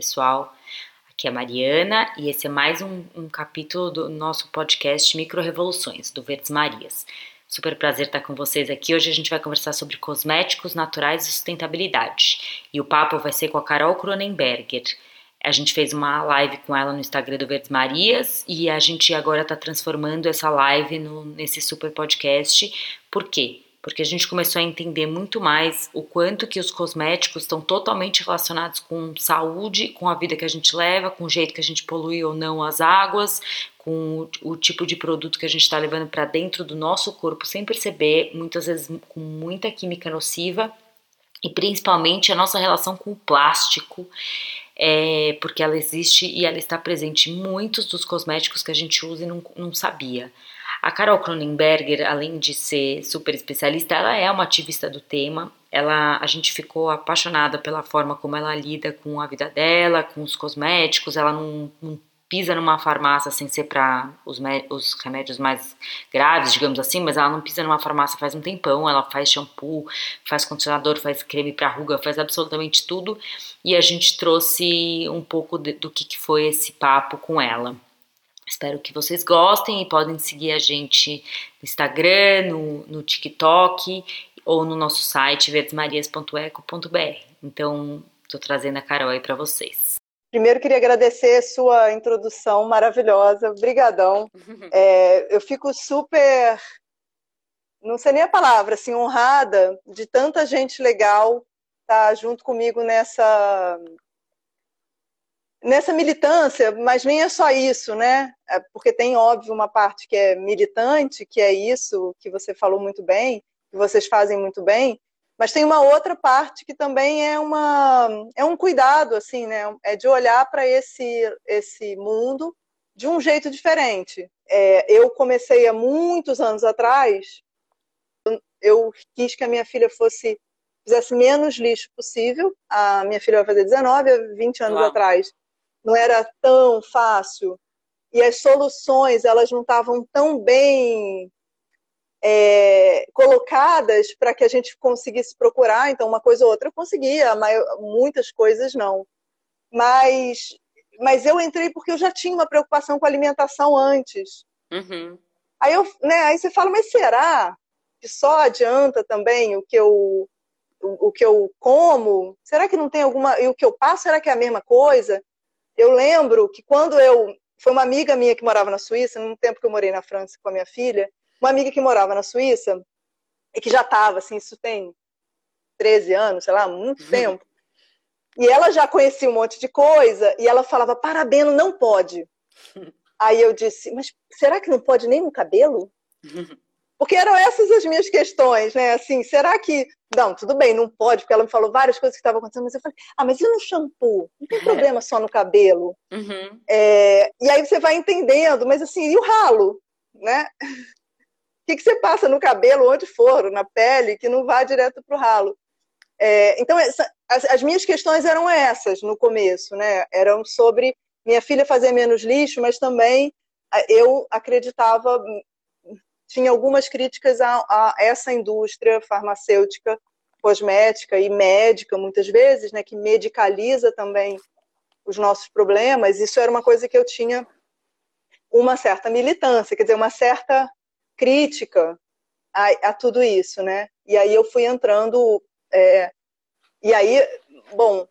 pessoal. Aqui é a Mariana e esse é mais um, um capítulo do nosso podcast Micro Revoluções, do Verdes Marias. Super prazer estar com vocês aqui. Hoje a gente vai conversar sobre cosméticos naturais e sustentabilidade. E o papo vai ser com a Carol Cronenberger. A gente fez uma live com ela no Instagram do Verdes Marias e a gente agora está transformando essa live no, nesse super podcast. Por quê? Porque a gente começou a entender muito mais o quanto que os cosméticos estão totalmente relacionados com saúde, com a vida que a gente leva, com o jeito que a gente polui ou não as águas, com o, o tipo de produto que a gente está levando para dentro do nosso corpo sem perceber, muitas vezes com muita química nociva e principalmente a nossa relação com o plástico. É, porque ela existe e ela está presente em muitos dos cosméticos que a gente usa e não, não sabia. A Carol Cronenberger, além de ser super especialista, ela é uma ativista do tema. Ela, a gente ficou apaixonada pela forma como ela lida com a vida dela, com os cosméticos. Ela não, não pisa numa farmácia sem ser para os, os, remédios mais graves, digamos assim, mas ela não pisa numa farmácia faz um tempão. Ela faz shampoo, faz condicionador, faz creme para ruga, faz absolutamente tudo. E a gente trouxe um pouco de, do que, que foi esse papo com ela. Espero que vocês gostem e podem seguir a gente no Instagram, no, no TikTok ou no nosso site verdesmarias.eco.br. Então, estou trazendo a Carol aí para vocês. Primeiro, queria agradecer sua introdução maravilhosa. Obrigadão. É, eu fico super, não sei nem a palavra, assim, honrada de tanta gente legal estar tá junto comigo nessa nessa militância, mas nem é só isso, né? É porque tem, óbvio, uma parte que é militante, que é isso que você falou muito bem, que vocês fazem muito bem, mas tem uma outra parte que também é, uma, é um cuidado, assim, né? É de olhar para esse, esse mundo de um jeito diferente. É, eu comecei há muitos anos atrás, eu quis que a minha filha fosse fizesse menos lixo possível. A minha filha vai fazer 19, 20 anos Uau. atrás não era tão fácil e as soluções elas não estavam tão bem é, colocadas para que a gente conseguisse procurar. Então, uma coisa ou outra eu conseguia, muitas coisas não. Mas, mas eu entrei porque eu já tinha uma preocupação com a alimentação antes. Uhum. Aí, eu, né, aí você fala, mas será que só adianta também o que eu o, o que eu como? Será que não tem alguma e o que eu passo será que é a mesma coisa? Eu lembro que quando eu. Foi uma amiga minha que morava na Suíça, no tempo que eu morei na França com a minha filha, uma amiga que morava na Suíça e que já estava, assim, isso tem 13 anos, sei lá, muito uhum. tempo. E ela já conhecia um monte de coisa e ela falava: parabeno não pode. Aí eu disse: mas será que não pode nem no cabelo? Porque eram essas as minhas questões, né? Assim, será que. Não, tudo bem, não pode, porque ela me falou várias coisas que estavam acontecendo, mas eu falei, ah, mas e no shampoo? Não tem é. problema só no cabelo. Uhum. É... e aí você vai entendendo, mas assim, e o ralo? Né? O que, que você passa no cabelo, onde for, na pele, que não vá direto para o ralo? É... então, essa, as, as minhas questões eram essas no começo, né? Eram sobre minha filha fazer menos lixo, mas também eu acreditava tinha algumas críticas a, a, essa indústria farmacêutica, cosmética e médica, muitas vezes, né, que medicaliza também os nossos problemas. Isso era uma coisa que eu tinha uma certa militância, quer dizer, uma certa crítica a, a tudo isso, né? E aí eu fui entrando, é, e aí, bom,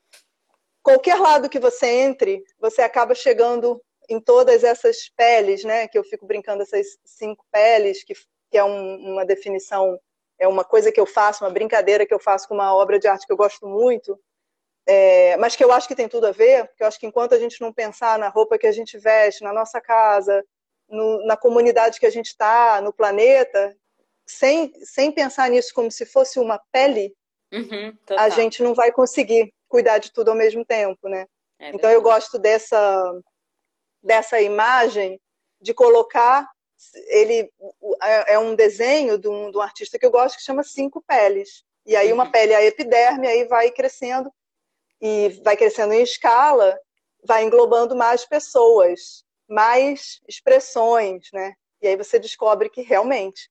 qualquer lado que você entre, você acaba chegando em todas essas peles, né, que eu fico brincando, essas cinco peles, que, que é um, uma definição, é uma coisa que eu faço, uma brincadeira que eu faço com uma obra de arte que eu gosto muito, é, mas que eu acho que tem tudo a ver, porque eu acho que enquanto a gente não pensar na roupa que a gente veste, na nossa casa, no, na comunidade que a gente está, no planeta, sem, sem pensar nisso como se fosse uma pele, uhum, a gente não vai conseguir cuidar de tudo ao mesmo tempo, né? É então eu gosto dessa dessa imagem de colocar ele é, um desenho de um, de um, artista que eu gosto que chama cinco peles e aí uma uhum. pele é a epiderme aí vai crescendo e vai crescendo em escala vai englobando mais pessoas mais expressões né e aí você descobre que realmente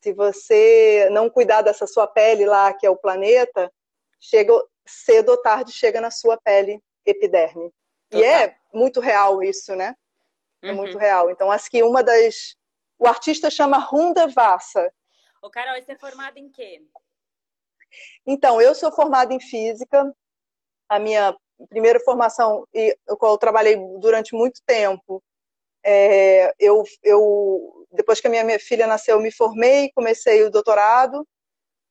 se você não cuidar dessa sua pele lá que é o planeta chega cedo ou tarde chega na sua pele epiderme. Total. E é muito real isso, né? É uhum. muito real. Então, acho que uma das. O artista chama Runda Vassa. Ô, Carol, você é formada em quê? Então, eu sou formada em física. A minha primeira formação, e eu trabalhei durante muito tempo, é, eu, eu, depois que a minha, minha filha nasceu, eu me formei, comecei o doutorado,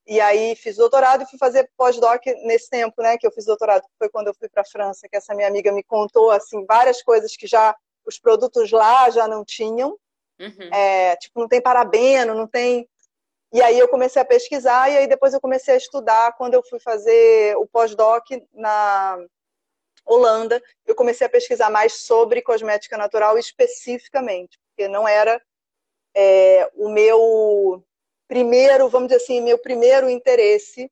e aí fiz doutorado e fui fazer pós-doc nesse tempo, né, que eu fiz doutorado, foi quando eu fui para a França, que essa minha amiga me contou, assim, várias coisas que já, os produtos lá já não tinham, uhum. é, tipo, não tem parabeno, não tem... E aí eu comecei a pesquisar, e aí depois eu comecei a estudar, quando eu fui fazer o pós-doc na Holanda, eu comecei a pesquisar mais sobre cosmética natural especificamente, porque não era é, o meu primeiro, vamos dizer assim, meu primeiro interesse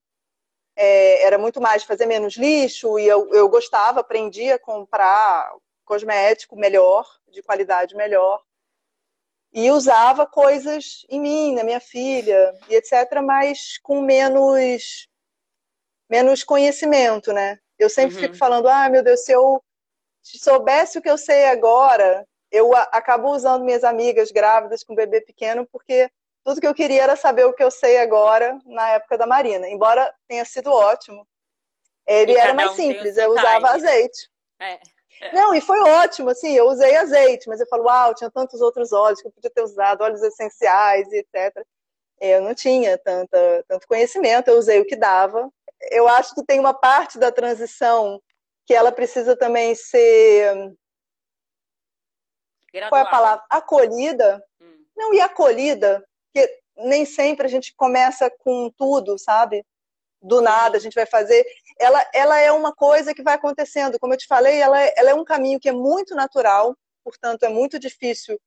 é, era muito mais fazer menos lixo e eu, eu gostava, aprendia a comprar cosmético melhor, de qualidade melhor e usava coisas em mim, na minha filha e etc, mas com menos menos conhecimento, né? Eu sempre uhum. fico falando, ah, meu Deus, se eu soubesse o que eu sei agora, eu acabo usando minhas amigas grávidas com bebê pequeno porque tudo que eu queria era saber o que eu sei agora na época da Marina. Embora tenha sido ótimo, ele era mais um simples, eu usava azeite. É. Não, e foi ótimo, assim, eu usei azeite, mas eu falo, uau, tinha tantos outros óleos que eu podia ter usado, óleos essenciais e etc. Eu não tinha tanta, tanto conhecimento, eu usei o que dava. Eu acho que tem uma parte da transição que ela precisa também ser. Gradual. Qual é a palavra? Acolhida. Hum. Não, e acolhida porque nem sempre a gente começa com tudo, sabe? Do nada a gente vai fazer. Ela, ela é uma coisa que vai acontecendo. Como eu te falei, ela, é, ela é um caminho que é muito natural, portanto, é muito difícil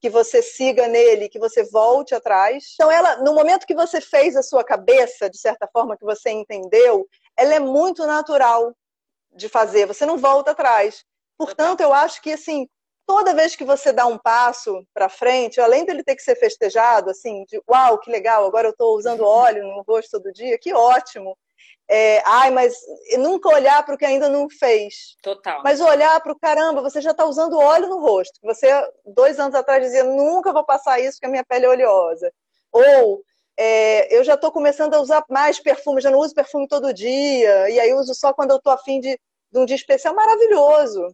que você siga nele, que você volte atrás. Então, ela, no momento que você fez a sua cabeça, de certa forma, que você entendeu, ela é muito natural de fazer. Você não volta atrás. Portanto, eu acho que assim, toda vez que você dá um passo para frente, além dele ter que ser festejado, assim, de uau, que legal, agora eu estou usando óleo no rosto todo dia, que ótimo. É, ai, mas nunca olhar para o que ainda não fez. Total. Mas olhar para o caramba, você já está usando óleo no rosto. Você, dois anos atrás, dizia: nunca vou passar isso porque a minha pele é oleosa. Ou é, eu já estou começando a usar mais perfume, já não uso perfume todo dia, e aí uso só quando eu estou afim de, de um dia especial. Maravilhoso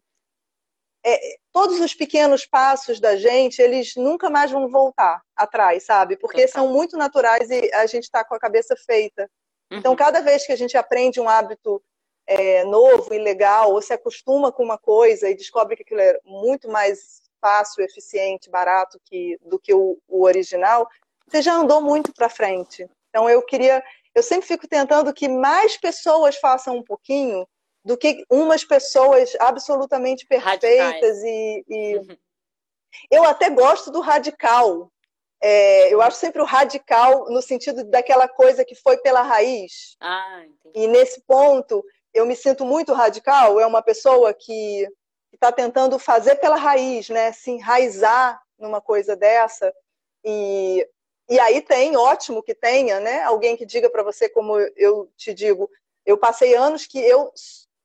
é, todos os pequenos passos da gente, eles nunca mais vão voltar atrás, sabe? Porque Total. são muito naturais e a gente está com a cabeça feita. Então, uhum. Então, cada vez que a gente aprende um hábito é, novo e legal, ou se acostuma com uma coisa e descobre que aquilo é muito mais fácil, eficiente, barato que, do que o, o original, você já andou muito para frente. Então, eu queria. Eu sempre fico tentando que mais pessoas façam um pouquinho do que umas pessoas absolutamente perfeitas e, e... Uhum. eu até gosto do radical. É, eu acho sempre o radical no sentido daquela coisa que foi pela raiz. Ah, e nesse ponto eu me sinto muito radical. É uma pessoa que está tentando fazer pela raiz, né? Se enraizar numa coisa dessa. E, e aí tem, ótimo que tenha, né? Alguém que diga para você, como eu te digo, eu passei anos que eu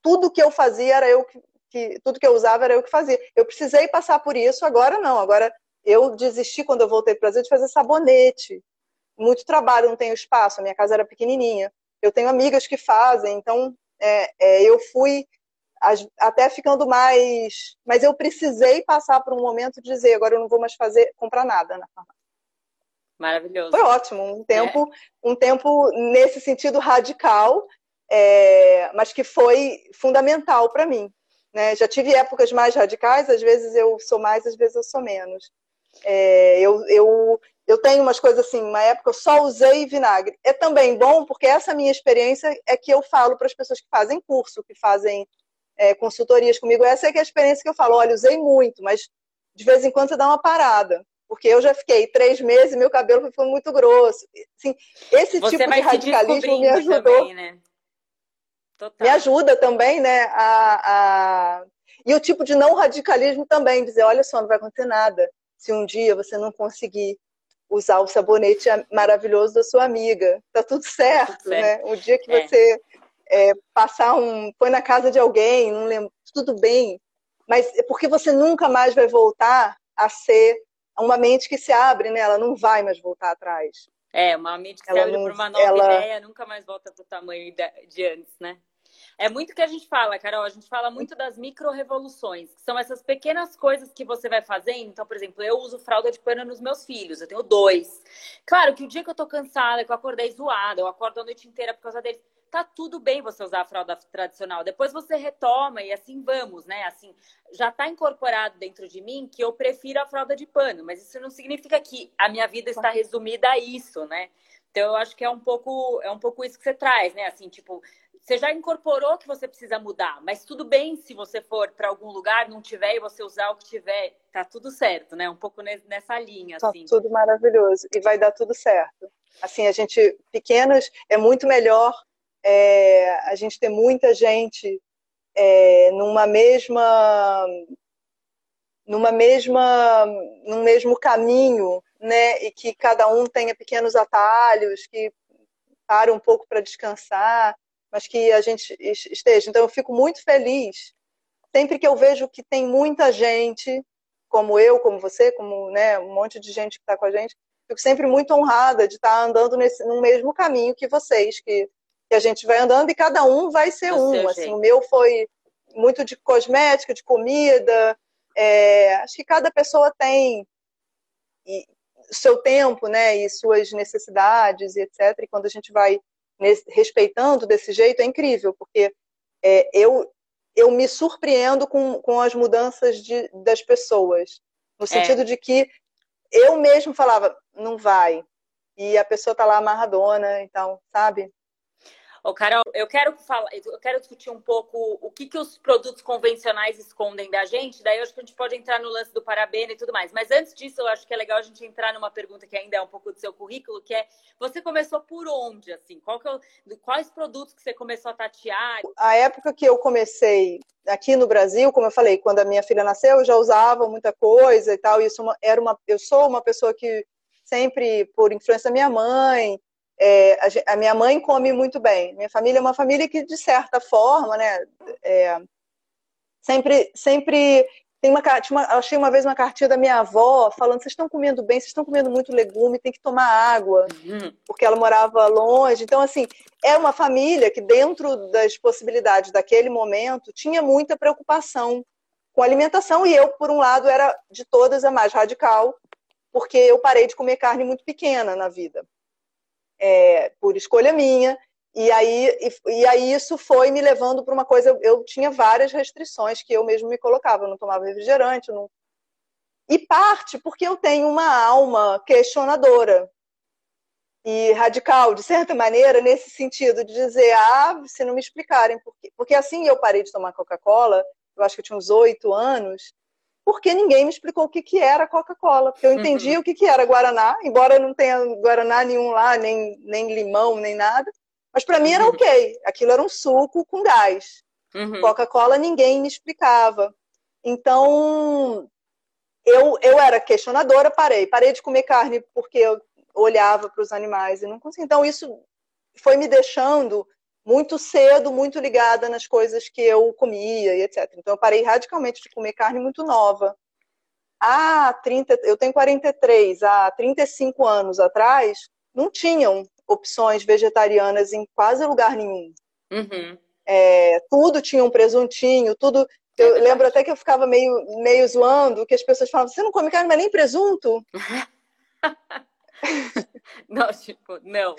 tudo que eu fazia era eu que, que, tudo que eu usava era eu que fazia. Eu precisei passar por isso, agora não. Agora eu desisti quando eu voltei para o Brasil de fazer sabonete. Muito trabalho, não tenho espaço. A minha casa era pequenininha. Eu tenho amigas que fazem, então é, é, eu fui até ficando mais. Mas eu precisei passar por um momento de dizer: agora eu não vou mais fazer comprar nada na farmácia. Maravilhoso. Foi ótimo, um tempo, é. um tempo nesse sentido radical é, mas que foi fundamental para mim. Né? Já tive épocas mais radicais, às vezes eu sou mais, às vezes eu sou menos. É, eu, eu, eu tenho umas coisas assim, uma época eu só usei vinagre. É também bom, porque essa minha experiência é que eu falo para as pessoas que fazem curso, que fazem é, consultorias comigo. Essa é, que é a experiência que eu falo, olha, usei muito, mas de vez em quando você dá uma parada. Porque eu já fiquei três meses e meu cabelo ficando muito grosso. Assim, esse você tipo de radicalismo me ajudou. Também, né? Total. Me ajuda também, né? A, a... E o tipo de não radicalismo também, dizer, olha só, não vai acontecer nada se um dia você não conseguir usar o sabonete maravilhoso da sua amiga. Tá tudo certo, tá tudo certo. né? O dia que é. você é, passar um. Foi na casa de alguém, não lembro, tudo bem. Mas é porque você nunca mais vai voltar a ser uma mente que se abre, né? Ela não vai mais voltar atrás. É, uma mente que ela se abre para uma nova ela... ideia nunca mais volta para o tamanho de antes, né? É muito que a gente fala, Carol. A gente fala muito das micro-revoluções, que são essas pequenas coisas que você vai fazendo. Então, por exemplo, eu uso fralda de pano nos meus filhos, eu tenho dois. Claro que o dia que eu tô cansada, que eu acordei zoada, eu acordo a noite inteira por causa deles, tá tudo bem você usar a fralda tradicional. Depois você retoma e assim vamos, né? Assim, já tá incorporado dentro de mim que eu prefiro a fralda de pano, mas isso não significa que a minha vida está resumida a isso, né? Então eu acho que é um pouco é um pouco isso que você traz, né? Assim, tipo, você já incorporou que você precisa mudar, mas tudo bem se você for para algum lugar, não tiver e você usar o que tiver, tá tudo certo, né? Um pouco nessa linha, tá assim. tudo maravilhoso e vai dar tudo certo. Assim, a gente pequenas é muito melhor é, a gente ter muita gente é, numa mesma numa mesma num mesmo caminho, né? E que cada um tenha pequenos atalhos, que para um pouco para descansar mas que a gente esteja. Então, eu fico muito feliz sempre que eu vejo que tem muita gente, como eu, como você, como né, um monte de gente que está com a gente, fico sempre muito honrada de estar tá andando nesse, no mesmo caminho que vocês, que, que a gente vai andando e cada um vai ser um. Assim, o meu foi muito de cosmética, de comida. É, acho que cada pessoa tem e, seu tempo, né, e suas necessidades e etc. E quando a gente vai nesse, respeitando desse jeito é incrível, porque é, eu, eu me surpreendo com, com as mudanças de, das pessoas, no é. sentido é. de que eu mesmo falava, não vai, e a pessoa tá lá amarradona, então, sabe? Ô, Carol, eu quero falar, eu quero discutir um pouco o que, que os produtos convencionais escondem da gente, daí acho que a gente pode entrar no lance do parabéns e tudo mais. Mas antes disso, eu acho que é legal a gente entrar numa pergunta que ainda é um pouco do seu currículo, que é você começou por onde, assim? Que é quais produtos que você começou a tatear? A época que eu comecei aqui no Brasil, como eu falei, quando a minha filha nasceu, eu já usava muita coisa e tal. Isso é era uma, eu sou uma pessoa que sempre, por influência da minha mãe, é, a, a, minha mãe come muito bem. Minha família é uma família que, de certa forma, né, é, sempre, sempre tem uma, uma, achei uma vez uma cartinha da minha avó falando: vocês estão comendo bem, vocês estão comendo muito legume, tem que tomar água, uhum. porque ela morava longe. Então, assim, é uma família que, dentro das possibilidades daquele momento, tinha muita preocupação com alimentação, e eu, por um lado, era de todas a mais radical, porque eu parei de comer carne muito pequena na vida é, por escolha minha. E aí, e, e, aí isso foi me levando para uma coisa. Eu, tinha várias restrições que eu mesmo me colocava. Eu não tomava refrigerante. Não... E parte porque eu tenho uma alma questionadora e radical, de certa maneira, nesse sentido de dizer, ah, se não me explicarem por quê. Porque assim eu parei de tomar Coca-Cola, eu acho que eu tinha uns oito anos, porque ninguém me explicou o que, que era Coca-Cola. Porque eu entendi uhum. o que, que era Guaraná, embora não tenha Guaraná nenhum lá, nem, nem limão, nem nada. Mas para mim era uhum. ok. Aquilo era um suco com gás. Uhum. Coca-Cola ninguém me explicava. Então, eu, eu era questionadora, parei. Parei de comer carne porque eu olhava para os animais e não conseguia. Então, isso foi me deixando muito cedo, muito ligada nas coisas que eu comia e etc. Então eu parei radicalmente de comer carne muito nova. Há 30, eu tenho 43, há 35 anos atrás, não tinham opções vegetarianas em quase lugar nenhum. Uhum. É, tudo tinha um presuntinho, tudo. É eu lembro até que eu ficava meio, meio zoando, que as pessoas falavam: você não come carne, mas nem presunto? Não, tipo, não.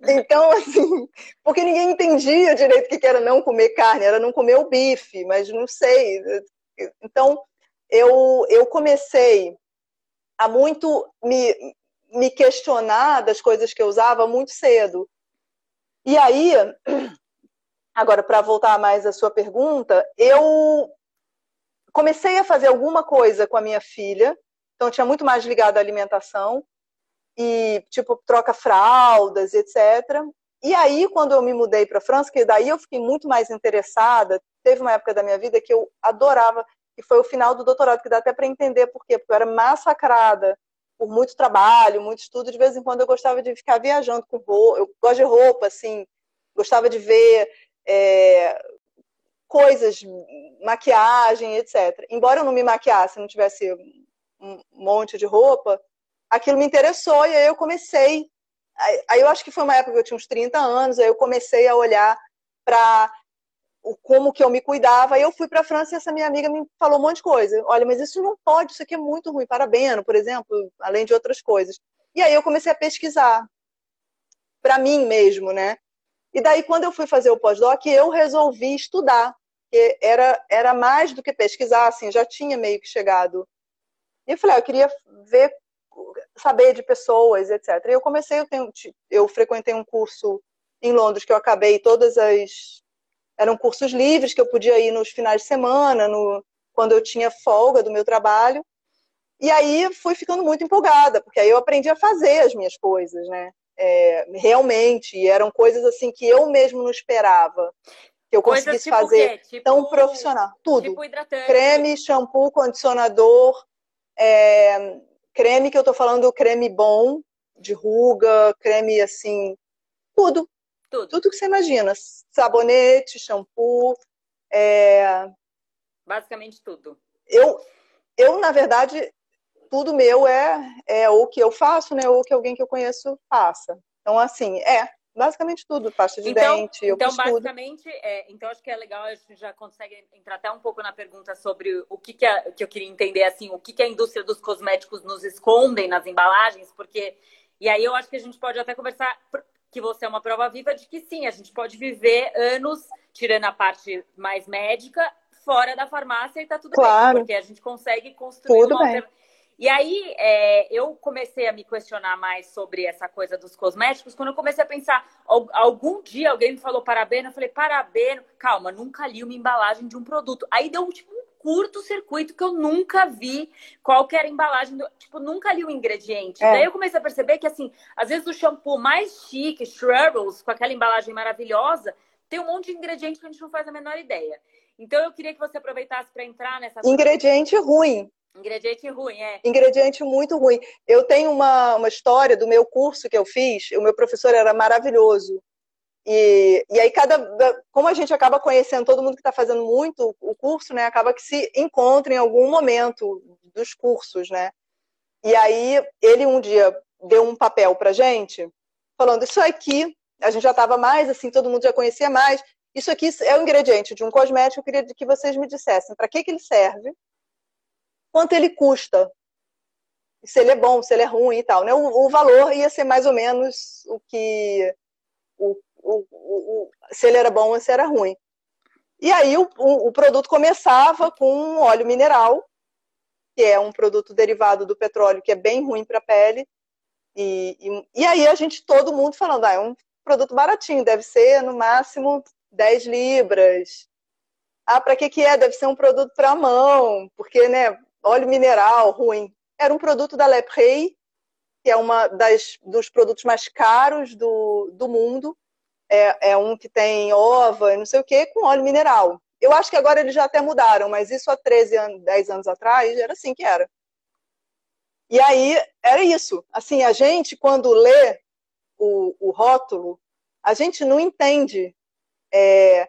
Então, assim, porque ninguém entendia direito o que era não comer carne, era não comer o bife, mas não sei. Então, eu, eu comecei a muito me, me questionar das coisas que eu usava muito cedo. E aí, agora, para voltar mais à sua pergunta, eu comecei a fazer alguma coisa com a minha filha, então tinha muito mais ligado à alimentação e tipo troca fraldas, etc. E aí quando eu me mudei para a França, que daí eu fiquei muito mais interessada, teve uma época da minha vida que eu adorava, que foi o final do doutorado, que dá até para entender por quê, porque eu era massacrada por muito trabalho, muito estudo, de vez em quando eu gostava de ficar viajando com roupa, eu gosto de roupa assim, gostava de ver é, coisas, maquiagem, etc. Embora eu não me maquiasse, não tivesse um monte de roupa, aquilo me interessou e aí eu comecei. Aí eu acho que foi uma época que eu tinha uns 30 anos, aí eu comecei a olhar para como que eu me cuidava. Aí eu fui para a França e essa minha amiga me falou um monte de coisa. Olha, mas isso não pode, isso aqui é muito ruim. Parabeno, por exemplo, além de outras coisas. E aí eu comecei a pesquisar para mim mesmo, né? E daí quando eu fui fazer o pós-doc, eu resolvi estudar porque era, era mais do que pesquisar, assim, já tinha meio que chegado. E eu falei, ah, eu queria ver, saber de pessoas, etc. E eu comecei, eu, tenho, eu frequentei um curso em Londres que eu acabei todas as. Eram cursos livres que eu podia ir nos finais de semana, no, quando eu tinha folga do meu trabalho. E aí fui ficando muito empolgada, porque aí eu aprendi a fazer as minhas coisas, né? É, realmente, e eram coisas assim que eu mesmo não esperava que eu Coisas conseguisse tipo fazer tipo, tão profissional. Tudo. Tipo creme, shampoo, condicionador, é, creme que eu tô falando, creme bom, de ruga, creme assim, tudo. Tudo. Tudo que você imagina. Sabonete, shampoo. É... Basicamente tudo. Eu, eu, na verdade, tudo meu é, é o que eu faço, né? Ou que alguém que eu conheço faça. Então, assim, é, Basicamente tudo, pasta de então, dente, eu Então, basicamente, é, então acho que é legal, a gente já consegue entrar até um pouco na pergunta sobre o que, que, a, que eu queria entender, assim, o que, que a indústria dos cosméticos nos escondem nas embalagens, porque. E aí eu acho que a gente pode até conversar, que você é uma prova viva de que sim, a gente pode viver anos, tirando a parte mais médica, fora da farmácia e tá tudo claro. bem, porque a gente consegue construir tudo uma bem. E aí, é, eu comecei a me questionar mais sobre essa coisa dos cosméticos, quando eu comecei a pensar, algum dia alguém me falou parabéns, eu falei, parabéns, calma, nunca li uma embalagem de um produto. Aí deu tipo um curto-circuito que eu nunca vi qualquer embalagem, do, tipo, nunca li o ingrediente. É. Daí eu comecei a perceber que, assim, às vezes o shampoo mais chique, Shrubbles, com aquela embalagem maravilhosa, tem um monte de ingrediente que a gente não faz a menor ideia. Então eu queria que você aproveitasse para entrar nessa. Ingrediente ruim. Ingrediente ruim, é. Ingrediente muito ruim. Eu tenho uma, uma história do meu curso que eu fiz, o meu professor era maravilhoso. E, e aí, cada, como a gente acaba conhecendo todo mundo que está fazendo muito o curso, né? Acaba que se encontra em algum momento dos cursos, né? E aí, ele um dia deu um papel para gente, falando: Isso aqui, a gente já estava mais assim, todo mundo já conhecia mais. Isso aqui é o ingrediente de um cosmético. Eu queria que vocês me dissessem para que, que ele serve quanto ele custa, se ele é bom, se ele é ruim e tal. Né? O, o valor ia ser mais ou menos o que. O, o, o, se ele era bom ou se era ruim. E aí o, o, produto começava com óleo mineral, que é um produto derivado do petróleo que é bem ruim para a pele. E, e, e, aí a gente, todo mundo falando, ah, é um produto baratinho, deve ser no máximo 10 libras. Ah, para que, que é? Deve ser um produto para mão, porque né, óleo mineral ruim. Era um produto da Leprey, que é uma dos produtos mais caros do, do mundo. É, é um que tem ova e não sei o que, com óleo mineral. Eu acho que agora eles já até mudaram, mas isso há 13 anos, 10 anos atrás era assim que era. E aí era isso. Assim, a gente, quando lê o, o rótulo, a gente não entende. É,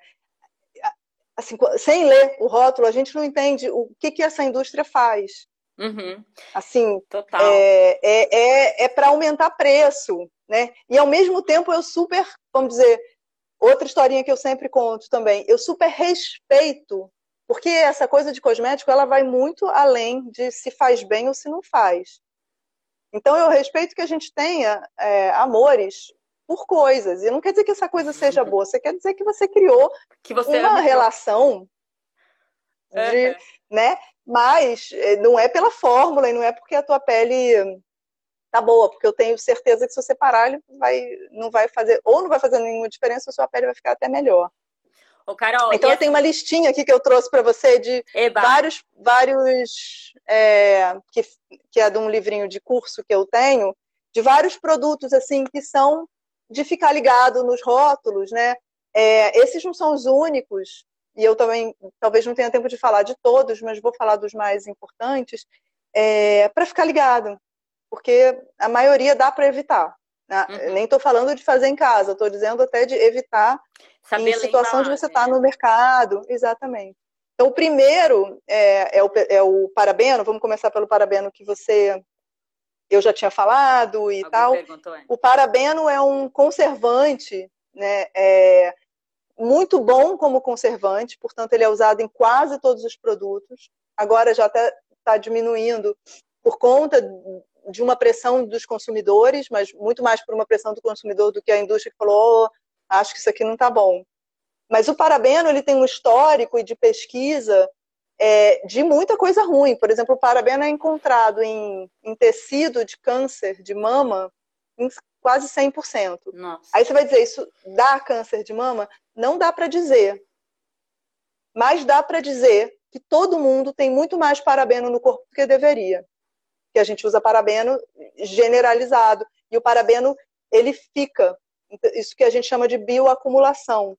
assim, sem ler o rótulo, a gente não entende o que, que essa indústria faz. Uhum. Assim, Total. é, é, é, é para aumentar preço, né? E ao mesmo tempo eu super, vamos dizer, outra historinha que eu sempre conto também, eu super respeito, porque essa coisa de cosmético ela vai muito além de se faz bem ou se não faz. Então eu respeito que a gente tenha é, amores por coisas. E não quer dizer que essa coisa seja boa, você quer dizer que você criou que você uma relação de, uhum. né? Mas eh, não é pela fórmula e não é porque a tua pele tá boa, porque eu tenho certeza que se você parar, ele vai, não vai fazer, ou não vai fazer nenhuma diferença, ou sua pele vai ficar até melhor. Ô, Carol, então eu tenho uma listinha aqui que eu trouxe para você de Eba. vários, vários é, que, que é de um livrinho de curso que eu tenho, de vários produtos assim que são de ficar ligado nos rótulos, né? É, esses não são os únicos, e eu também talvez não tenha tempo de falar de todos, mas vou falar dos mais importantes, é, para ficar ligado, porque a maioria dá para evitar. Ah, uhum. Nem estou falando de fazer em casa, estou dizendo até de evitar Saber em situação de você estar tá no mercado. Exatamente. Então, o primeiro é, é, o, é, o, parabeno, vamos começar pelo parabeno que você eu já tinha falado e Alguém tal. O parabeno é um conservante, né? É muito bom como conservante, portanto, ele é usado em quase todos os produtos. Agora já está diminuindo por conta de uma pressão dos consumidores, mas muito mais por uma pressão do consumidor do que a indústria que falou, oh, acho que isso aqui não está bom. Mas o parabeno ele tem um histórico de pesquisa é, de muita coisa ruim. Por exemplo, o parabeno é encontrado em, em tecido de câncer de mama em quase 100%. Nossa. Aí você vai dizer, isso dá câncer de mama? Não dá para dizer. Mas dá para dizer que todo mundo tem muito mais parabeno no corpo do que deveria. Que a gente usa parabeno generalizado. E o parabeno, ele fica. Isso que a gente chama de bioacumulação.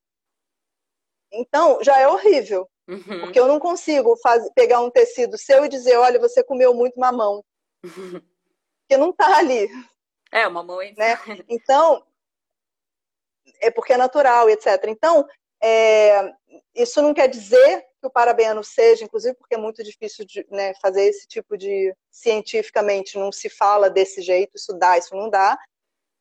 Então, já é horrível. Uhum. Porque eu não consigo pegar um tecido seu e dizer, olha, você comeu muito mamão. Uhum. Porque não está ali. É, o mamão é... Né? Então, é porque é natural, etc. Então, é, isso não quer dizer que o parabeno seja, inclusive porque é muito difícil de né, fazer esse tipo de cientificamente, não se fala desse jeito, isso dá, isso não dá,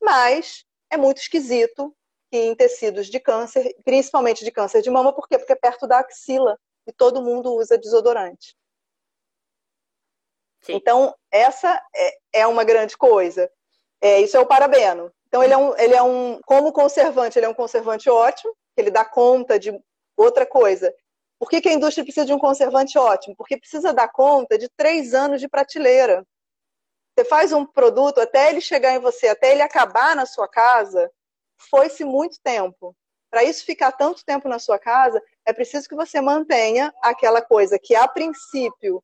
mas é muito esquisito em tecidos de câncer, principalmente de câncer de mama, por quê? Porque é perto da axila e todo mundo usa desodorante. Sim. Então, essa é, é uma grande coisa. É, isso é o parabeno. Então, ele é, um, ele é um, como conservante, ele é um conservante ótimo, ele dá conta de outra coisa. Por que, que a indústria precisa de um conservante ótimo? Porque precisa dar conta de três anos de prateleira. Você faz um produto, até ele chegar em você, até ele acabar na sua casa, foi-se muito tempo. Para isso ficar tanto tempo na sua casa, é preciso que você mantenha aquela coisa que, a princípio,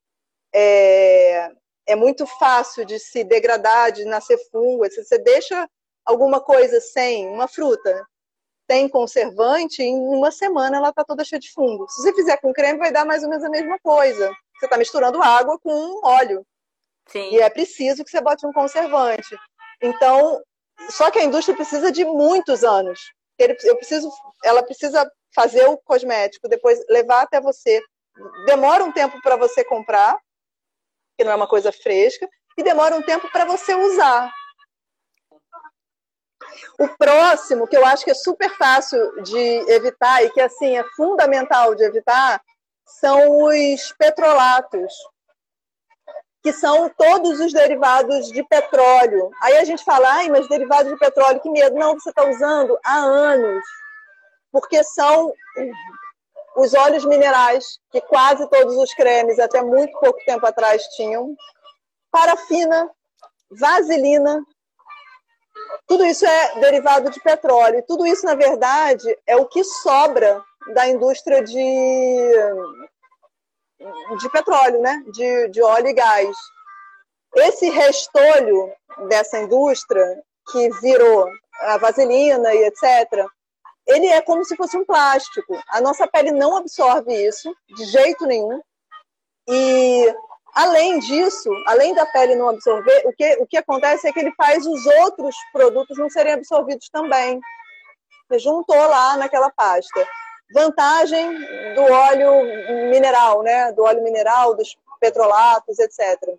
é, é muito fácil de se degradar, de nascer fungo. Se você deixa alguma coisa sem, uma fruta, tem conservante, em uma semana ela está toda cheia de fungo. Se você fizer com creme, vai dar mais ou menos a mesma coisa. Você está misturando água com óleo. Sim. E é preciso que você bote um conservante. Então, só que a indústria precisa de muitos anos. Eu preciso, ela precisa fazer o cosmético, depois levar até você. Demora um tempo para você comprar, que não é uma coisa fresca, e demora um tempo para você usar. O próximo, que eu acho que é super fácil de evitar e que assim é fundamental de evitar, são os petrolatos que são todos os derivados de petróleo. Aí a gente fala, ai, mas derivados de petróleo, que medo. Não, você está usando há anos, porque são os óleos minerais, que quase todos os cremes, até muito pouco tempo atrás, tinham, parafina, vaselina, tudo isso é derivado de petróleo. Tudo isso, na verdade, é o que sobra da indústria de de petróleo, né? de, de óleo e gás. Esse restolho dessa indústria, que virou a vaselina e etc., ele é como se fosse um plástico. A nossa pele não absorve isso de jeito nenhum. E além disso, além da pele não absorver, o que, o que acontece é que ele faz os outros produtos não serem absorvidos também. Você juntou lá naquela pasta vantagem do óleo mineral, né? Do óleo mineral, dos petrolatos, etc.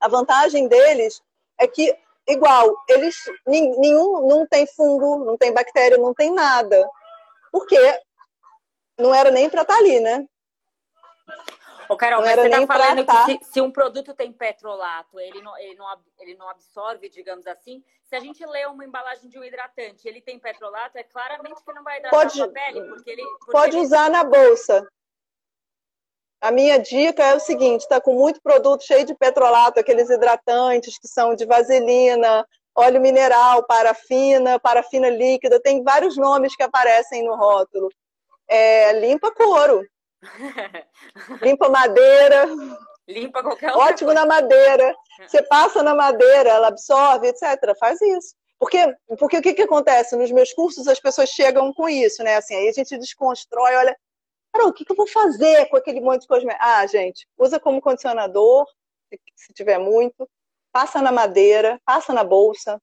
A vantagem deles é que igual, eles nenhum não tem fungo, não tem bactéria, não tem nada. Porque não era nem para estar tá ali, né? Ô, Carol, não mas você está falando que se, se, um produto tem petrolato, ele não, ele, não, ele não absorve, digamos assim. Se a gente lê uma embalagem de um hidratante, ele tem petrolato, é claramente que não vai hidratar pode, a pele, porque ele... Porque pode ele... usar na bolsa. A minha dica é o seguinte, está com muito produto cheio de petrolato, aqueles hidratantes que são de vaselina, óleo mineral, parafina, parafina líquida, tem vários nomes que aparecem no rótulo. É, limpa couro, Limpa madeira. Limpa qualquer outra Ótimo coisa. na madeira. Você passa na madeira, ela absorve, etc. Faz isso. Porque, porque o que, que acontece? Nos meus cursos as pessoas chegam com isso, né? Assim, aí a gente desconstrói, olha, cara, o que, que eu vou fazer com aquele monte de cosmético? Ah, gente, usa como condicionador, se tiver muito, passa na madeira, passa na bolsa.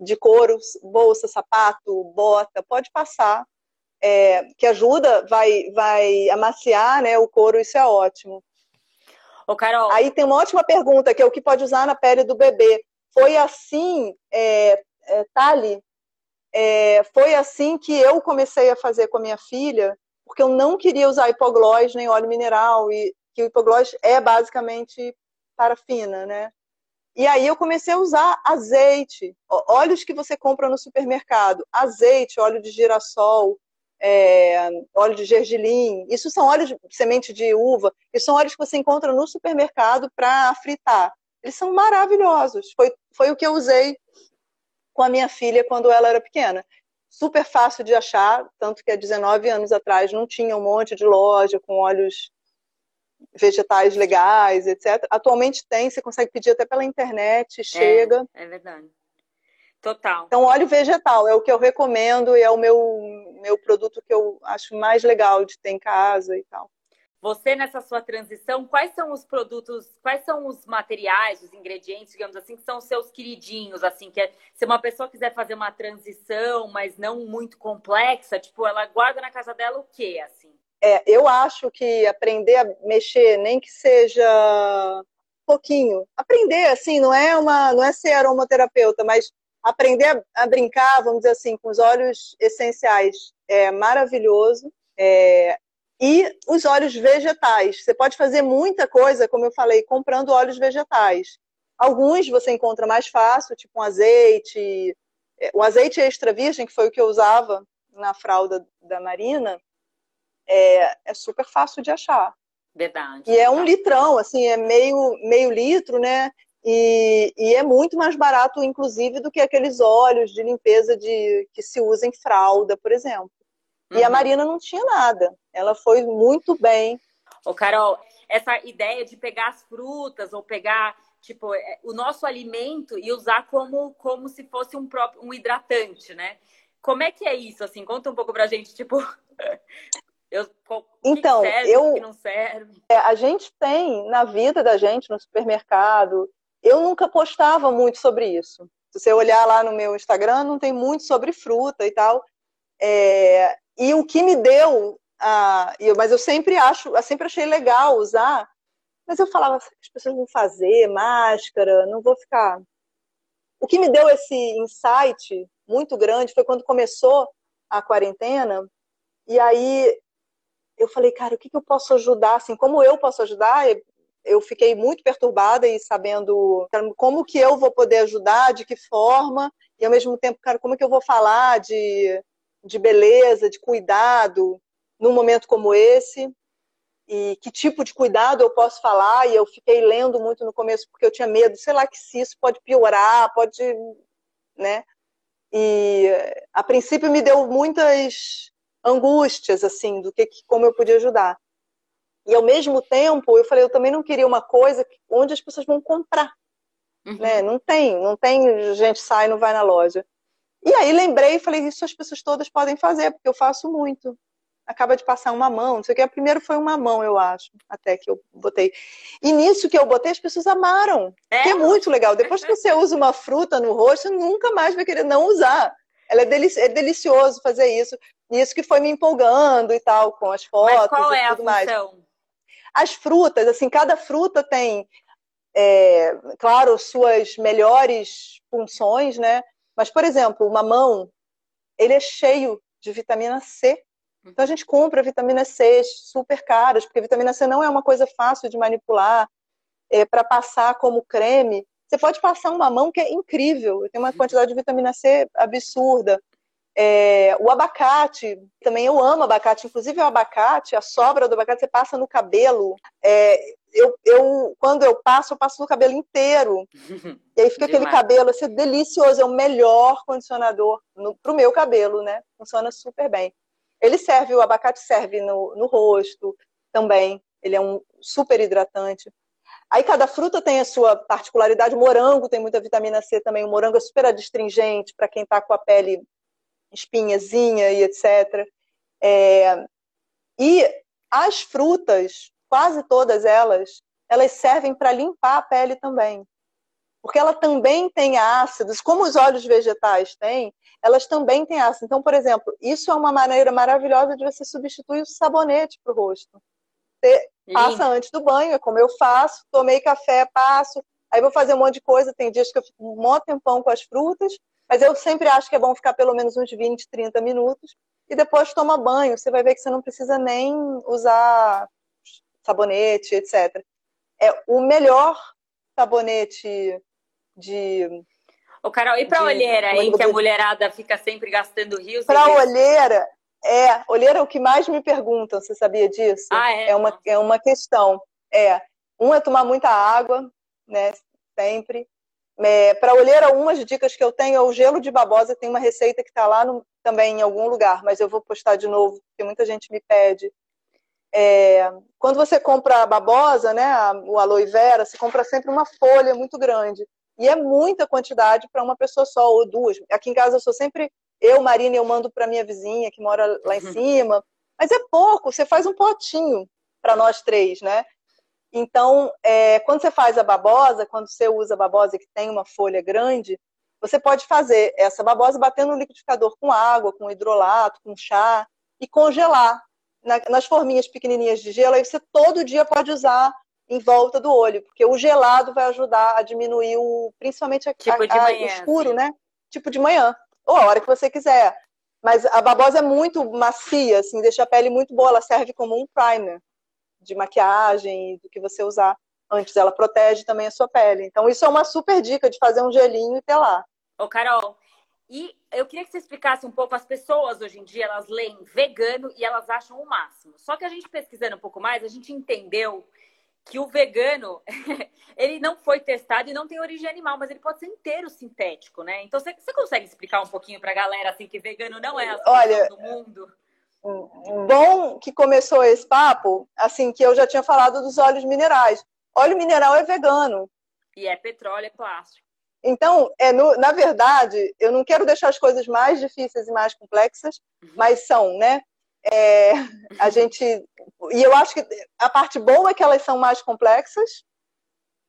de couro, bolsa, sapato, bota, pode passar, é, que ajuda, vai, vai amaciar né, o couro, isso é ótimo. Ô, Carol. Aí tem uma ótima pergunta, que é o que pode usar na pele do bebê. Foi assim, é, é, Tali, é, foi assim que eu comecei a fazer com a minha filha, porque eu não queria usar hipoglós nem óleo mineral, e que o hipoglós é basicamente parafina, né? E aí eu comecei a usar azeite, óleos que você compra no supermercado, azeite, óleo de girassol, é, óleo de gergelim, isso são óleos de semente de uva, isso são óleos que você encontra no supermercado para fritar. Eles são maravilhosos. Foi, foi o que eu usei com a minha filha quando ela era pequena. Super fácil de achar, tanto que há 19 anos atrás não tinha um monte de loja com óleos vegetais legais, etc. Atualmente tem, você consegue pedir até pela internet, chega. É, é verdade. Total. Então, óleo vegetal é o que eu recomendo e é o meu, meu produto que eu acho mais legal de ter em casa e tal. Você, nessa sua transição, quais são os produtos, quais são os materiais, os ingredientes, digamos assim, que são os seus queridinhos, assim, que é, se uma pessoa quiser fazer uma transição, mas não muito complexa, tipo, ela guarda na casa dela o quê, assim? É, eu acho que aprender a mexer, nem que seja pouquinho, aprender, assim, não é uma, não é ser aromaterapeuta, mas aprender a, a, brincar, vamos dizer assim, com os óleos essenciais é maravilhoso. É, e os óleos vegetais. Você pode fazer muita coisa, como eu falei, comprando óleos vegetais. Alguns você encontra mais fácil, tipo um azeite. É, o azeite extra virgem, que foi o que eu usava na fralda da Marina, é, é super fácil de achar. Verdade. E é um litrão, assim, é meio, meio litro, né? E, e, é muito mais barato, inclusive, do que aqueles óleos de limpeza de, que se usa em fralda, por exemplo. Uhum. E a uhum. Marina não tinha nada. Ela foi muito bem. Ô, Carol, essa ideia de pegar as frutas ou pegar tipo é, o nosso alimento e usar como como se fosse um próprio um hidratante, né? Como é que é isso? Assim, conta um pouco pra gente, tipo, eu, então, que serve, eu, que não serve. É, a gente tem na vida da gente no supermercado. Eu nunca postava muito sobre isso. Se você olhar lá no meu Instagram, não tem muito sobre fruta e tal. É, e o que me deu, ah, eu, mas eu sempre acho, eu sempre achei legal usar, mas eu falava, as pessoas vão fazer máscara, não vou ficar. O que me deu esse insight muito grande foi quando começou a quarentena, e aí eu falei, cara, o que, que eu posso ajudar? Assim, como eu posso ajudar? Eu fiquei muito perturbada e sabendo como que eu vou poder ajudar, de que forma, e ao mesmo tempo, cara, como que eu vou falar de de beleza, de cuidado num momento como esse e que tipo de cuidado eu posso falar e eu fiquei lendo muito no começo porque eu tinha medo, sei lá que se isso pode piorar, pode, né? E a princípio me deu muitas angústias assim do que como eu podia ajudar. E ao mesmo tempo, eu falei, eu também não queria uma coisa onde as pessoas vão comprar. Uhum. Né? Não tem, não tem gente sai e não vai na loja. E aí lembrei e falei, isso as pessoas todas podem fazer, porque eu faço muito. Acaba de passar uma mão, não sei o que. Primeiro foi uma mão, eu acho, até que eu botei. E nisso que eu botei, as pessoas amaram. É, que é muito legal. Depois que você usa uma fruta no rosto, nunca mais vai querer não usar. Ela é, delici é delicioso fazer isso. E isso que foi me empolgando e tal, com as fotos Mas qual e é tudo a função? mais. As frutas, assim, cada fruta tem, é, claro, suas melhores funções, né? Mas, por exemplo, o mamão, ele é cheio de vitamina C. Então a gente compra vitamina C super caras, porque vitamina C não é uma coisa fácil de manipular é, para passar como creme. Você pode passar um mamão que é incrível, tem uma quantidade de vitamina C absurda. É, o abacate, também eu amo abacate, inclusive o abacate, a sobra do abacate você passa no cabelo. É, eu, eu, quando eu passo, eu passo no cabelo inteiro. E aí fica aquele cabelo assim, delicioso, é o melhor condicionador para o meu cabelo, né? Funciona super bem. Ele serve, o abacate serve no, no rosto também. Ele é um super hidratante. Aí cada fruta tem a sua particularidade. O morango tem muita vitamina C também. O morango é super adstringente para quem está com a pele espinhazinha e etc. É... E as frutas quase todas elas, elas servem para limpar a pele também. porque ela também tem ácidos, como os óleos vegetais têm, elas também têm ácido. Então, por exemplo, isso é uma maneira maravilhosa de você substituir o sabonete para o rosto. Você passa antes do banho, é como eu faço, tomei café, passo, aí vou fazer um monte de coisa, tem dias que eu fico um monte tempão com as frutas, mas eu sempre acho que é bom ficar pelo menos uns 20, 30 minutos, e depois toma banho, você vai ver que você não precisa nem usar sabonete, etc. É o melhor sabonete de Ô, Carol, e para olheira, em que a mulherada fica sempre gastando rios? Para olheira, é, olheira é o que mais me perguntam, você sabia disso? Ah, é? É uma, é uma questão. É, um é tomar muita água, né, sempre. É, para olheira, umas dicas que eu tenho é o gelo de babosa, tem uma receita que está lá no, também em algum lugar, mas eu vou postar de novo, porque muita gente me pede. É, quando você compra a babosa, né, o aloe vera, você compra sempre uma folha muito grande. E é muita quantidade para uma pessoa só ou duas. Aqui em casa eu sou sempre eu, Marina, eu mando para minha vizinha que mora lá em uhum. cima. Mas é pouco, você faz um potinho para nós três, né? Então, é, quando você faz a babosa, quando você usa a babosa que tem uma folha grande, você pode fazer essa babosa batendo no liquidificador com água, com hidrolato, com chá e congelar na, nas forminhas pequenininhas de gelo. Aí você todo dia pode usar em volta do olho, porque o gelado vai ajudar a diminuir o, principalmente a, tipo a, manhã, escuro, né? Tipo de manhã, ou a hora que você quiser. Mas a babosa é muito macia, assim, deixa a pele muito boa, ela serve como um primer de maquiagem do que você usar antes, ela protege também a sua pele. Então isso é uma super dica de fazer um gelinho e ter lá. Ô, Carol, e eu queria que você explicasse um pouco, as pessoas hoje em dia, elas leem vegano e elas acham o máximo. Só que a gente pesquisando um pouco mais, a gente entendeu que o vegano ele não foi testado e não tem origem animal, mas ele pode ser inteiro sintético, né? Então você, consegue explicar um pouquinho para a galera assim que vegano não é a Olha, do mundo? Bom que começou esse papo, assim que eu já tinha falado dos óleos minerais. Óleo mineral é vegano. E é petróleo, é plástico. Então, é no, na verdade, eu não quero deixar as coisas mais difíceis e mais complexas, uhum. mas são, né? É, a gente e eu acho que a parte boa é que elas são mais complexas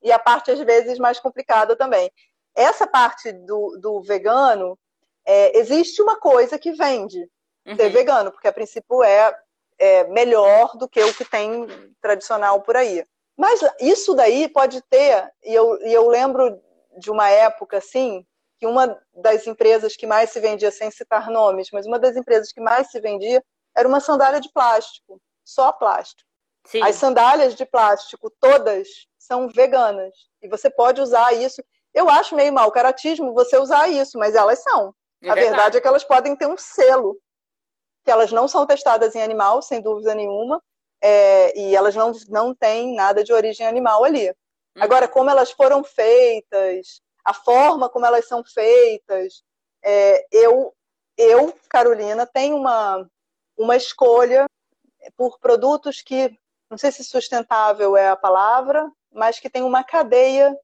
e a parte às vezes mais complicada também. Essa parte do, do vegano é, existe uma coisa que vende uhum. ser vegano, porque a princípio é, é melhor do que o que tem tradicional por aí. Mas isso daí pode ter, e eu, e eu lembro de uma época assim, que uma das empresas que mais se vendia, sem citar nomes, mas uma das empresas que mais se vendia era uma sandália de plástico, só plástico. Sim. As sandálias de plástico, todas, são veganas. E você pode usar isso. Eu acho meio mal caratismo você usar isso, mas elas são. É a verdade. verdade é que elas podem ter um selo, que elas não são testadas em animal, sem dúvida nenhuma, é, e elas não, não têm nada de origem animal ali. Hum. Agora, como elas foram feitas, a forma como elas são feitas, é, eu, eu, Carolina, tenho uma, uma escolha por produtos que, não sei se sustentável é a palavra, mas que tem uma cadeia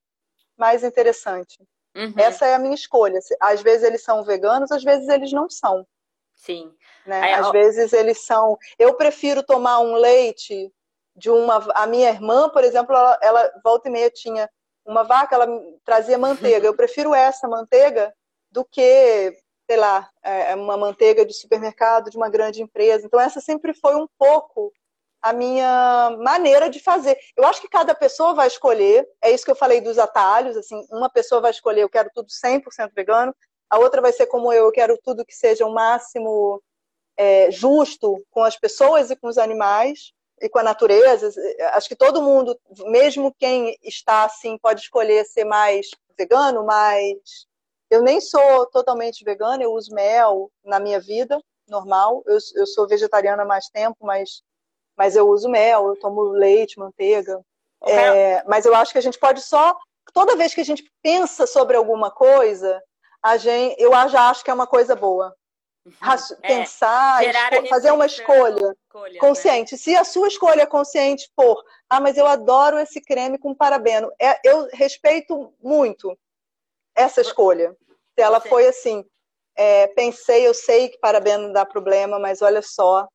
mais interessante. Uhum. Essa é a minha escolha. Às vezes eles são veganos, às vezes eles não são. Sim. Né? Aí, às ó... vezes eles são. Eu prefiro tomar um leite de uma. A minha irmã, por exemplo, ela, ela volta e meia tinha uma vaca, ela trazia manteiga. Eu prefiro essa manteiga do que sei lá, é, é uma manteiga de supermercado de uma grande empresa. Então, essa sempre foi um pouco a minha maneira de fazer. Eu acho que cada pessoa vai escolher, é isso que eu falei dos atalhos, assim, uma pessoa vai escolher, eu quero tudo 100% vegano, a outra vai ser como eu, eu quero tudo que seja o máximo é, justo com as pessoas e com os animais e com a natureza. Acho que todo mundo, mesmo quem está assim, pode escolher ser mais vegano, mais eu nem sou totalmente vegana, eu uso mel na minha vida normal. Eu, eu sou vegetariana há mais tempo, mas, mas eu uso mel, eu tomo leite, manteiga. É, mas eu acho que a gente pode só. Toda vez que a gente pensa sobre alguma coisa, a gente, eu já acho que é uma coisa boa. Uhum. É, Pensar, fazer uma escolha, escolha né? consciente. Né? Se a sua escolha consciente for, ah, mas eu adoro esse creme com parabeno, é, eu respeito muito essa escolha. Se ela foi assim, é, pensei, eu sei que parabéns dá problema, mas olha só,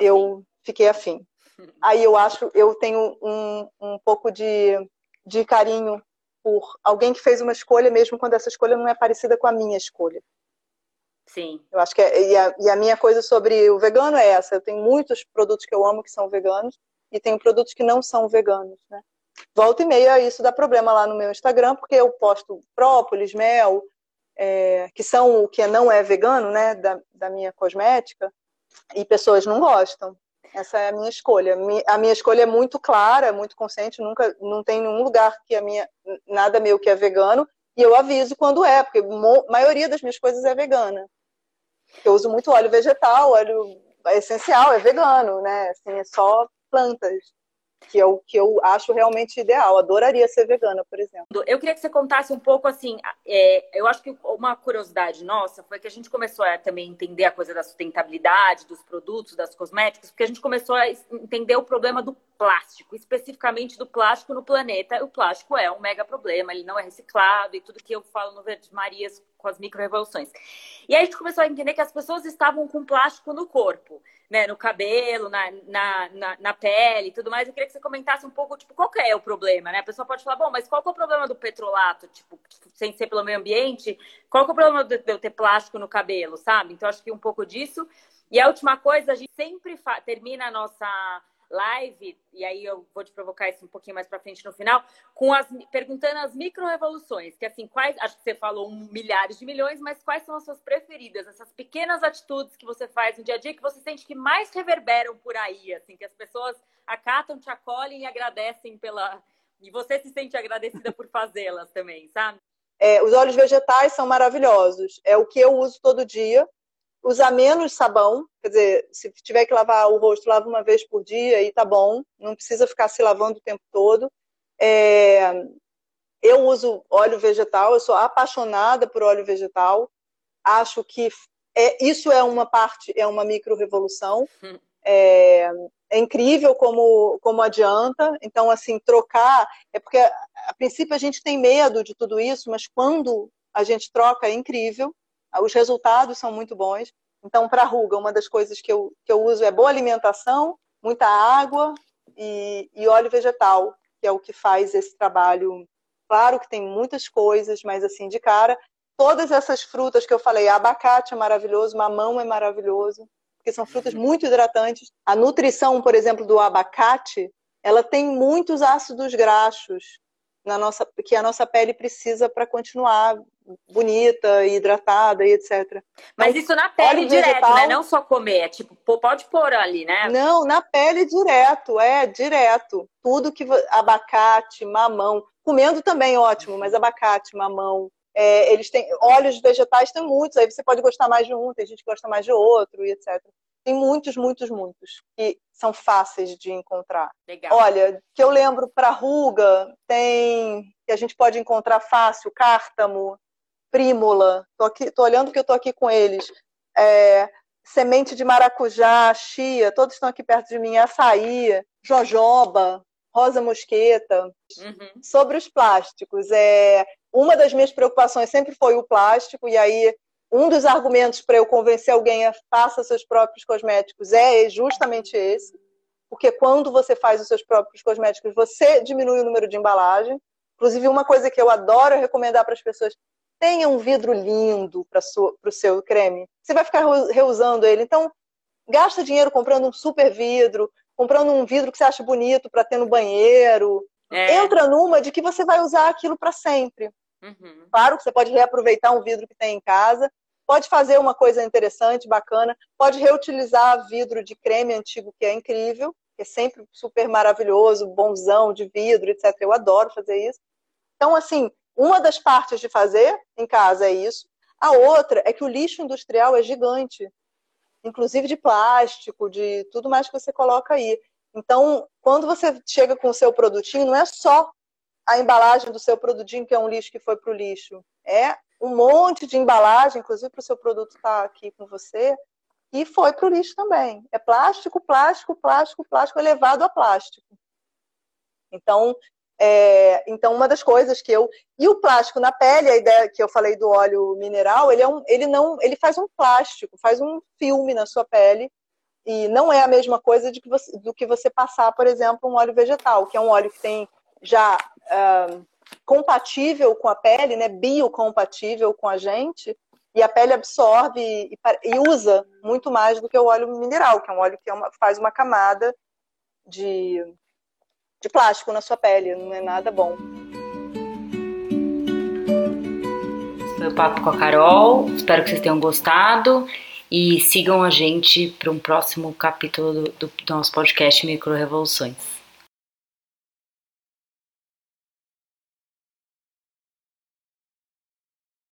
eu fiquei afim. Aí eu acho, eu tenho um, um pouco de, de carinho por alguém que fez uma escolha, mesmo quando essa escolha não é parecida com a minha escolha. Sim. Eu acho que é, e, a, e a minha coisa sobre o vegano é essa. Eu tenho muitos produtos que eu amo que são veganos e tenho produtos que não são veganos, né? Volta e meia isso dá problema lá no meu Instagram, porque eu posto própolis, mel, é, que são o que não é vegano, né, da, da minha cosmética, e pessoas não gostam. Essa é a minha escolha. A minha escolha é muito clara, muito consciente, nunca não tem nenhum lugar que a minha nada meu que é vegano, e eu aviso quando é, porque a maioria das minhas coisas é vegana. Eu uso muito óleo vegetal, óleo essencial, é vegano, né? Assim, é só plantas que é o que eu acho realmente ideal. Adoraria ser vegana, por exemplo. Eu queria que você contasse um pouco assim. É, eu acho que uma curiosidade nossa foi que a gente começou a também entender a coisa da sustentabilidade dos produtos, das cosméticos, porque a gente começou a entender o problema do plástico, especificamente do plástico no planeta. O plástico é um mega problema, ele não é reciclado e tudo que eu falo no Verde Marias com as micro-revoluções. E aí a gente começou a entender que as pessoas estavam com plástico no corpo né, no cabelo, na, na, na, na, pele e tudo mais. Eu queria que você comentasse um pouco, tipo, qual é o problema, né? A pessoa pode falar, bom, mas qual é o problema do petrolato, tipo, sem ser pelo meio ambiente? Qual é o problema de eu ter plástico no cabelo, sabe? Então, acho que um pouco disso. E a última coisa, a gente sempre termina a nossa live, e aí eu vou te provocar isso um pouquinho mais para frente no final, com as perguntando as micro-revoluções, que assim, quais, acho que você falou milhares de milhões, mas quais são as suas preferidas, essas pequenas atitudes que você faz no dia a dia que você sente que mais reverberam por aí, assim, que as pessoas acatam, te acolhem e agradecem pela e você se sente agradecida por fazê-las também, sabe? É, os óleos vegetais são maravilhosos. É o que eu uso todo dia usar menos sabão, quer dizer, se tiver que lavar o rosto, lava uma vez por dia e tá bom, não precisa ficar se lavando o tempo todo. É, eu uso óleo vegetal, eu sou apaixonada por óleo vegetal, acho que é, isso é uma parte, é uma micro-revolução. Hum. É, é, incrível como, como adianta. Então, assim, trocar. É porque, a princípio, a gente tem medo de tudo isso, mas quando a gente troca, é incrível os resultados são muito bons. Então, para ruga, uma das coisas que eu, que eu uso é boa alimentação, muita água e, e óleo vegetal, que é o que faz esse trabalho. Claro que tem muitas coisas, mas assim, de cara, todas essas frutas que eu falei, abacate é maravilhoso, mamão é maravilhoso, porque são frutas muito hidratantes. A nutrição, por exemplo, do abacate, ela tem muitos ácidos graxos na nossa, que a nossa pele precisa para continuar bonita, hidratada e etc. Mas então, isso na pele direto, vegetal, né? Não só comer, é tipo, pode pôr ali, né? Não, na pele direto, é, direto. Tudo que abacate, mamão, comendo também ótimo, mas abacate, mamão, é, eles têm óleos vegetais tem muitos, aí você pode gostar mais de um, tem gente que gosta mais de outro e etc. Tem muitos, muitos, muitos que são fáceis de encontrar. Legal. Olha, que eu lembro para ruga, tem que a gente pode encontrar fácil, cártamo, prímula. Tô aqui, tô olhando que eu tô aqui com eles. É, semente de maracujá, chia, todos estão aqui perto de mim, açaí, jojoba, rosa mosqueta. Uhum. Sobre os plásticos, é, uma das minhas preocupações sempre foi o plástico, e aí um dos argumentos para eu convencer alguém a faça seus próprios cosméticos é justamente esse, porque quando você faz os seus próprios cosméticos, você diminui o número de embalagem. Inclusive, uma coisa que eu adoro recomendar para as pessoas tenha um vidro lindo para o seu creme. Você vai ficar reusando ele. Então, gasta dinheiro comprando um super vidro, comprando um vidro que você acha bonito para ter no banheiro. É. Entra numa de que você vai usar aquilo para sempre. Uhum. Claro que você pode reaproveitar um vidro que tem em casa, pode fazer uma coisa interessante, bacana, pode reutilizar vidro de creme antigo, que é incrível, que é sempre super maravilhoso, bonzão de vidro, etc. Eu adoro fazer isso. Então, assim, uma das partes de fazer em casa é isso. A outra é que o lixo industrial é gigante, inclusive de plástico, de tudo mais que você coloca aí. Então, quando você chega com o seu produtinho, não é só a embalagem do seu produtinho que é um lixo que foi para o lixo. É um monte de embalagem, inclusive para o seu produto estar tá aqui com você, e foi para o lixo também. É plástico, plástico, plástico, plástico elevado a plástico. Então, é, então, uma das coisas que eu. E o plástico na pele, a ideia que eu falei do óleo mineral, ele, é um, ele não. Ele faz um plástico, faz um filme na sua pele. E não é a mesma coisa que você, do que você passar, por exemplo, um óleo vegetal, que é um óleo que tem já uh, compatível com a pele, né, biocompatível com a gente, e a pele absorve e, e, usa muito mais do que o óleo mineral, que é um óleo que é uma, faz uma camada de, de plástico na sua pele, não é nada bom. Foi o papo com a Carol, espero que vocês tenham gostado e sigam a gente para um próximo capítulo do, do nosso podcast Micro Revoluções.